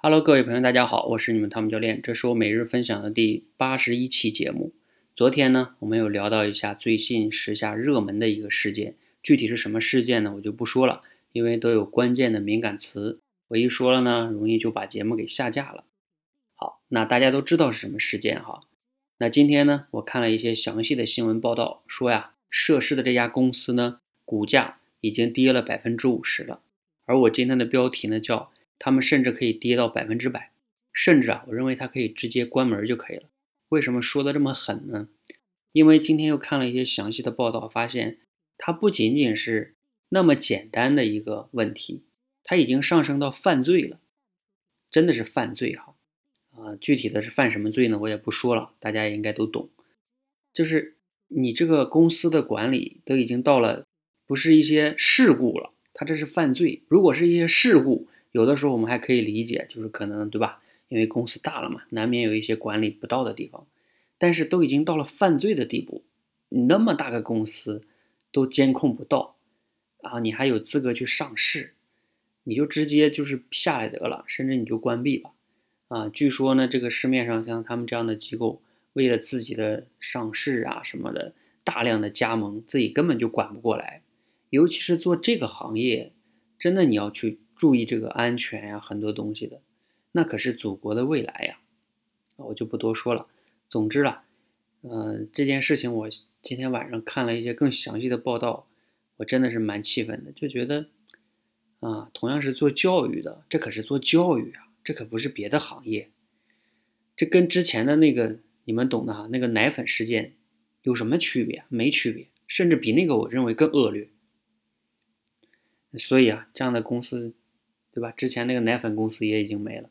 Hello，各位朋友，大家好，我是你们汤姆教练，这是我每日分享的第八十一期节目。昨天呢，我们有聊到一下最近时下热门的一个事件，具体是什么事件呢？我就不说了，因为都有关键的敏感词，我一说了呢，容易就把节目给下架了。好，那大家都知道是什么事件哈？那今天呢，我看了一些详细的新闻报道，说呀，涉事的这家公司呢，股价已经跌了百分之五十了，而我今天的标题呢叫。他们甚至可以跌到百分之百，甚至啊，我认为它可以直接关门就可以了。为什么说的这么狠呢？因为今天又看了一些详细的报道，发现它不仅仅是那么简单的一个问题，它已经上升到犯罪了，真的是犯罪哈！啊，具体的是犯什么罪呢？我也不说了，大家也应该都懂。就是你这个公司的管理都已经到了，不是一些事故了，它这是犯罪。如果是一些事故，有的时候我们还可以理解，就是可能对吧？因为公司大了嘛，难免有一些管理不到的地方。但是都已经到了犯罪的地步，你那么大个公司都监控不到啊，你还有资格去上市？你就直接就是下来得了，甚至你就关闭吧。啊，据说呢，这个市面上像他们这样的机构，为了自己的上市啊什么的，大量的加盟，自己根本就管不过来。尤其是做这个行业，真的你要去。注意这个安全呀，很多东西的，那可是祖国的未来呀，我就不多说了。总之啊，嗯，这件事情我今天晚上看了一些更详细的报道，我真的是蛮气愤的，就觉得啊，同样是做教育的，这可是做教育啊，这可不是别的行业，这跟之前的那个你们懂的哈，那个奶粉事件有什么区别？没区别，甚至比那个我认为更恶劣。所以啊，这样的公司。对吧？之前那个奶粉公司也已经没了，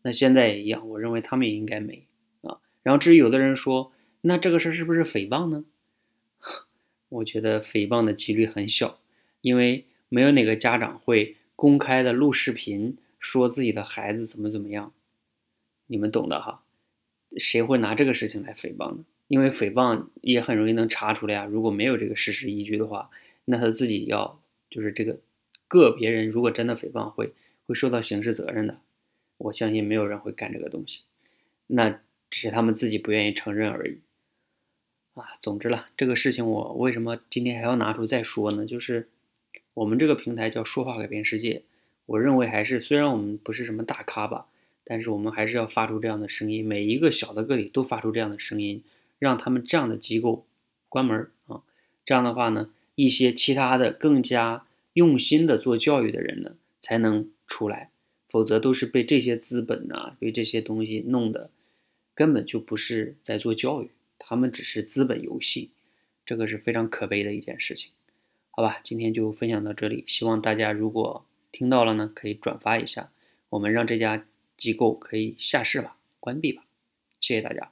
那现在也一样，我认为他们也应该没啊。然后至于有的人说，那这个事儿是不是诽谤呢？我觉得诽谤的几率很小，因为没有哪个家长会公开的录视频说自己的孩子怎么怎么样，你们懂的哈。谁会拿这个事情来诽谤呢？因为诽谤也很容易能查出来啊。如果没有这个事实依据的话，那他自己要就是这个个别人如果真的诽谤会。会受到刑事责任的，我相信没有人会干这个东西，那只是他们自己不愿意承认而已。啊，总之了，这个事情我为什么今天还要拿出再说呢？就是我们这个平台叫说话改变世界，我认为还是虽然我们不是什么大咖吧，但是我们还是要发出这样的声音，每一个小的个体都发出这样的声音，让他们这样的机构关门啊。这样的话呢，一些其他的更加用心的做教育的人呢，才能。出来，否则都是被这些资本呐，被这些东西弄的，根本就不是在做教育，他们只是资本游戏，这个是非常可悲的一件事情，好吧，今天就分享到这里，希望大家如果听到了呢，可以转发一下，我们让这家机构可以下市吧，关闭吧，谢谢大家。